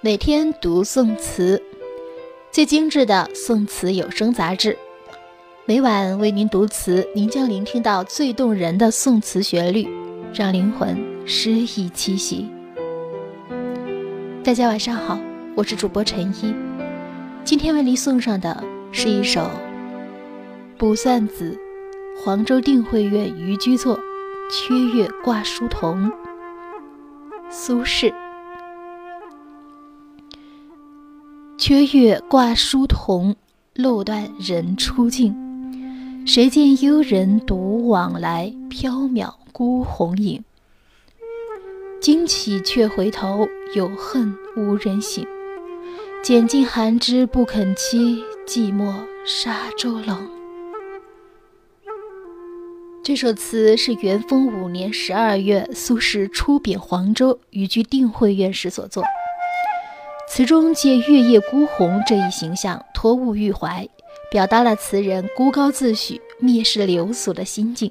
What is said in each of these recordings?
每天读宋词，最精致的宋词有声杂志。每晚为您读词，您将聆听到最动人的宋词旋律，让灵魂诗意栖息。大家晚上好，我是主播陈一，今天为您送上的是一首《卜算子·黄州定慧院渔居作·缺月挂书童》。苏轼。缺月挂疏桐，路断人初静。谁见幽人独往来，缥缈孤鸿影。惊起却回头，有恨无人省。拣尽寒枝不肯栖，寂寞沙洲冷。这首词是元丰五年十二月，苏轼出贬黄州，寓居定慧院时所作。词中借月夜孤鸿这一形象，托物寓怀，表达了词人孤高自许、蔑视流俗的心境。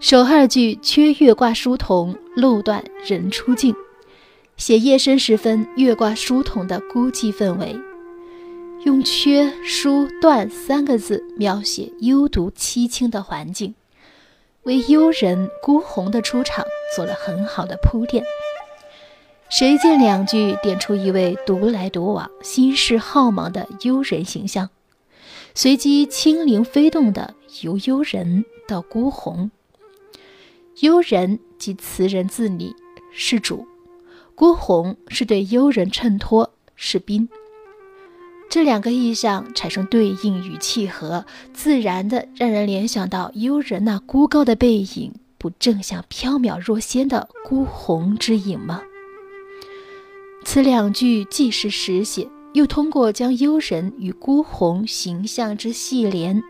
首二句“缺月挂书童，漏断人初静”，写夜深时分月挂书童的孤寂氛围，用“缺”“疏”“断”三个字描写幽独凄清的环境，为幽人孤鸿的出场做了很好的铺垫。谁见两句点出一位独来独往、心事浩茫的幽人形象，随即轻灵飞动的由幽人到孤鸿。幽人即词人自拟，是主；孤鸿是对幽人衬托，是宾。这两个意象产生对应与契合，自然的让人联想到幽人那孤高的背影，不正像缥缈若仙的孤鸿之影吗？此两句既是实写，又通过将幽人与孤鸿形象之系联，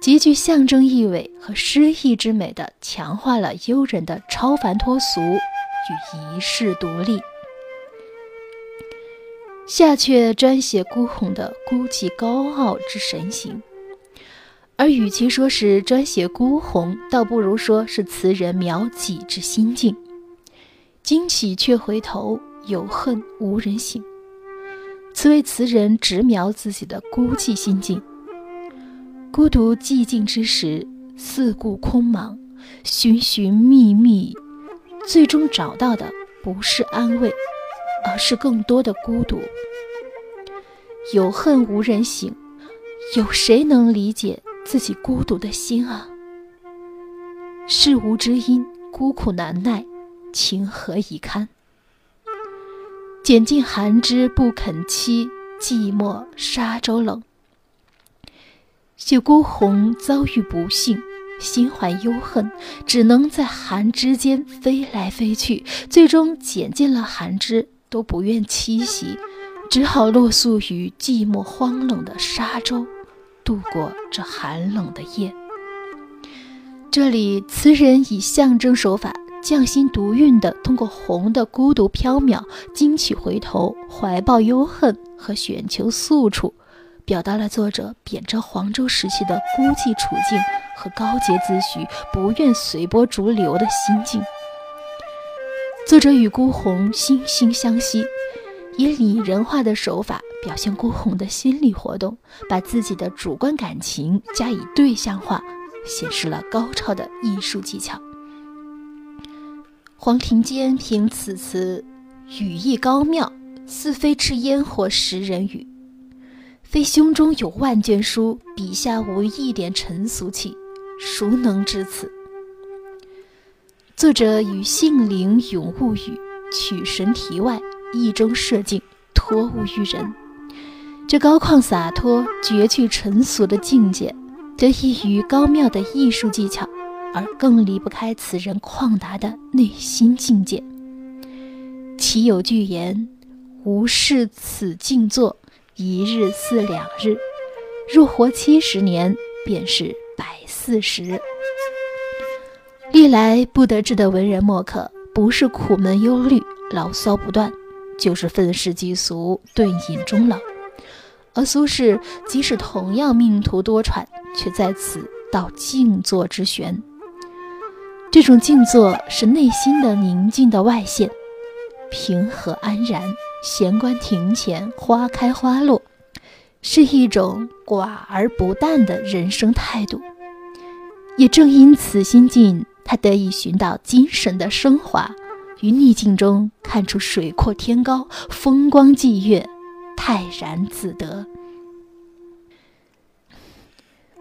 极具象征意味和诗意之美的强化了幽人的超凡脱俗与一世独立。下阙专写孤鸿的孤寂高傲之神形，而与其说是专写孤鸿，倒不如说是词人描己之心境。惊起却回头。有恨无人省，此为词人直描自己的孤寂心境。孤独寂静之时，四顾空茫，寻寻觅觅，最终找到的不是安慰，而是更多的孤独。有恨无人省，有谁能理解自己孤独的心啊？事无知音，孤苦难耐，情何以堪？拣尽寒枝不肯栖，寂寞沙洲冷。写孤鸿遭遇不幸，心怀忧恨，只能在寒枝间飞来飞去，最终拣尽了寒枝都不愿栖息，只好落宿于寂寞荒冷的沙洲，度过这寒冷的夜。这里词人以象征手法。匠心独运地通过红的孤独缥缈、惊起回头、怀抱忧恨和选求宿处，表达了作者贬谪黄州时期的孤寂处境和高洁自诩、不愿随波逐流的心境。作者与孤鸿惺惺相惜，以拟人化的手法表现孤鸿的心理活动，把自己的主观感情加以对象化，显示了高超的艺术技巧。黄庭坚评此词语意高妙，似非吃烟火食人语，非胸中有万卷书，笔下无一点尘俗气，孰能知此？作者以性灵咏物语，取神题外，意中设境，托物于人。这高旷洒脱、绝去尘俗的境界，得益于高妙的艺术技巧。而更离不开此人旷达的内心境界。其有句言：“无事此静坐，一日似两日；若活七十年，便是百四十。”历来不得志的文人墨客，不是苦闷忧虑、牢骚不断，就是愤世嫉俗、顿隐终老。而苏轼即使同样命途多舛，却在此道静坐之玄。这种静坐是内心的宁静的外现，平和安然，闲观庭前花开花落，是一种寡而不淡的人生态度。也正因此心境，他得以寻到精神的升华，于逆境中看出水阔天高，风光霁月，泰然自得。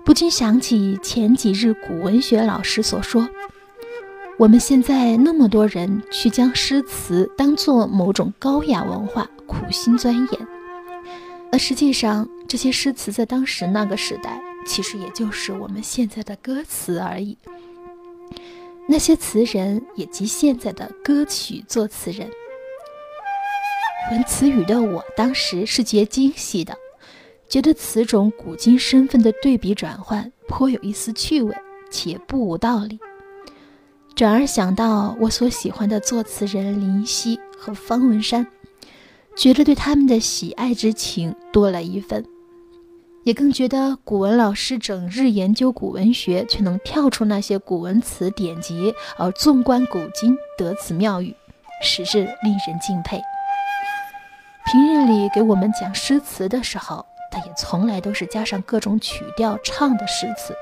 不禁想起前几日古文学老师所说。我们现在那么多人去将诗词当做某种高雅文化，苦心钻研，而实际上这些诗词在当时那个时代，其实也就是我们现在的歌词而已。那些词人也即现在的歌曲作词人。闻词语的我当时是觉惊喜的，觉得此种古今身份的对比转换颇有一丝趣味，且不无道理。转而想到我所喜欢的作词人林夕和方文山，觉得对他们的喜爱之情多了一分，也更觉得古文老师整日研究古文学，却能跳出那些古文词典籍而纵观古今得此妙语，实是令人敬佩。平日里给我们讲诗词的时候，他也从来都是加上各种曲调唱的诗词，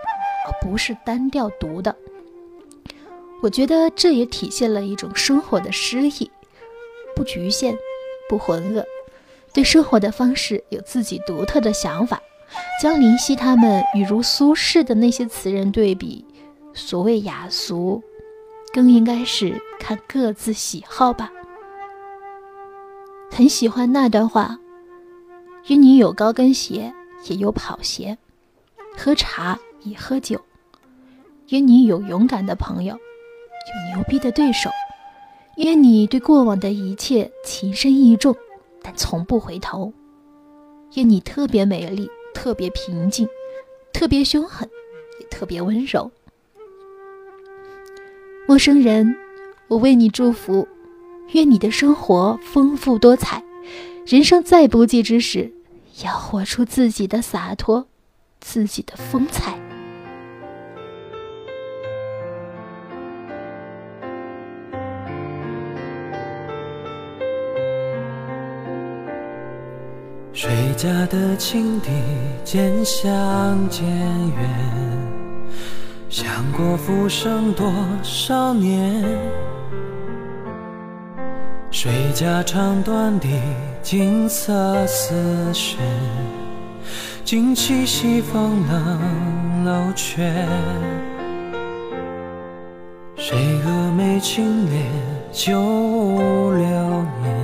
而不是单调读的。我觉得这也体现了一种生活的诗意，不局限，不浑噩，对生活的方式有自己独特的想法。将林夕他们与如苏轼的那些词人对比，所谓雅俗，更应该是看各自喜好吧。很喜欢那段话：与你有高跟鞋，也有跑鞋；喝茶也喝酒；与你有勇敢的朋友。有牛逼的对手，愿你对过往的一切情深意重，但从不回头。愿你特别美丽，特别平静，特别凶狠，也特别温柔。陌生人，我为你祝福，愿你的生活丰富多彩。人生在不济之时，要活出自己的洒脱，自己的风采。家的青笛渐响渐远，响过浮生多少年？谁家唱断的锦瑟丝弦，惊起西风冷楼阙。谁蛾眉轻敛旧流年？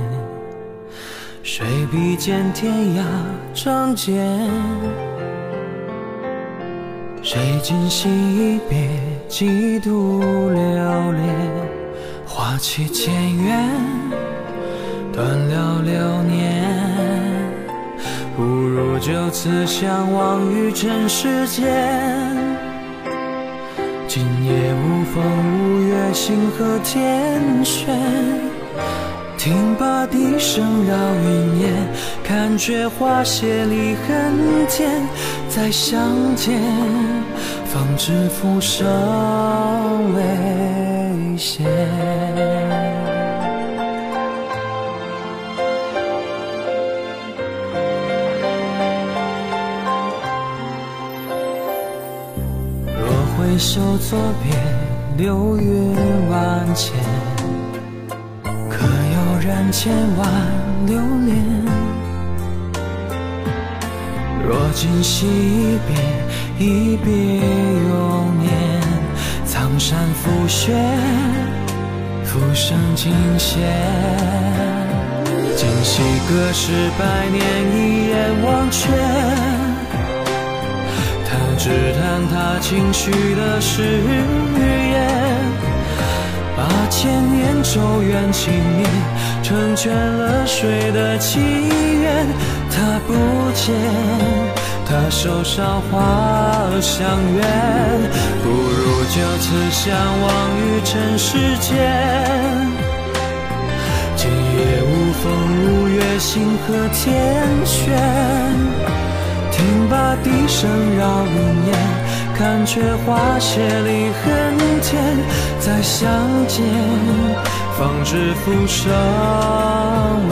谁比肩天涯仗剑？谁今夕一别几度流连？花期渐远，断了流年。不如就此相忘于尘世间。今夜无风无月，星河天悬。听罢笛声绕云烟，看却花谢离恨天。再相见，方知浮生未歇。若回首作别，流云万千。染千万流年。若今昔一别，一别永年。苍山覆雪，浮生尽歇。今夕隔世百年，一眼忘却。他只叹他轻许的誓言。八千年咒怨情灭，成全了谁的祈愿？他不见，他手上花香远，不如就此相忘于尘世间。今夜无风无月，星河天悬，听罢笛声绕云烟。看却花谢离恨天，再相见，方知浮生。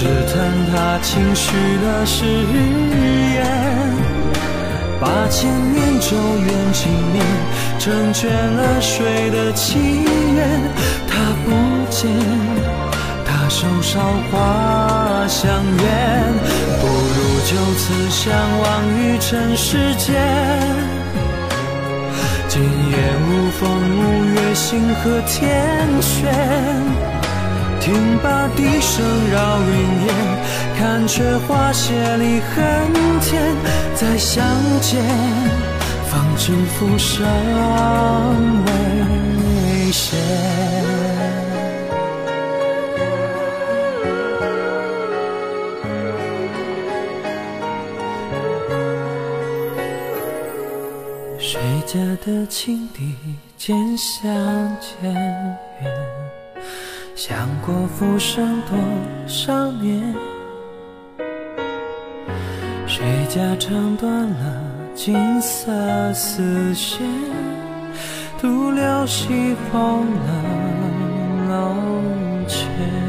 只叹他轻许的誓言，把千年咒怨轻念，成全了谁的祈愿？他不见，他手梢花香远，不如就此相忘于尘世间。今夜无风无月，星河天悬。听罢笛声绕云烟，看却花谢离恨天。再相见，方知浮生未歇。谁家的青笛渐相渐远？想过浮生多少年，谁家唱断了金色丝线，独留西风冷楼前。